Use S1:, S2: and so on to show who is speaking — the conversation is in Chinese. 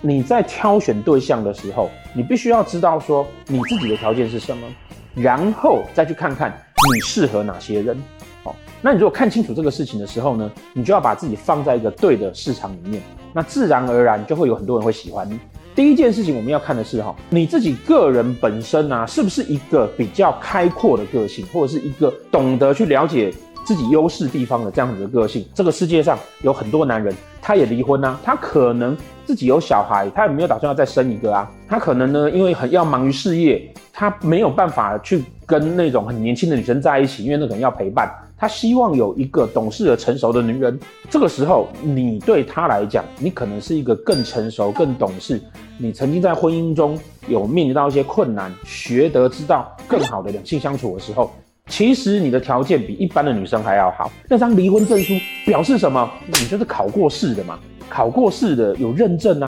S1: 你在挑选对象的时候，你必须要知道说你自己的条件是什么，然后再去看看你适合哪些人。好，那你如果看清楚这个事情的时候呢，你就要把自己放在一个对的市场里面，那自然而然就会有很多人会喜欢你。第一件事情我们要看的是哈，你自己个人本身啊，是不是一个比较开阔的个性，或者是一个懂得去了解自己优势地方的这样子的个性？这个世界上有很多男人，他也离婚啊，他可能自己有小孩，他也没有打算要再生一个啊。他可能呢，因为很要忙于事业，他没有办法去跟那种很年轻的女生在一起，因为那可能要陪伴。他希望有一个懂事而成熟的女人。这个时候，你对他来讲，你可能是一个更成熟、更懂事。你曾经在婚姻中有面临到一些困难，学得知道更好的两性相处的时候，其实你的条件比一般的女生还要好。那张离婚证书表示什么？你就是考过试的嘛，考过试的有认证啊。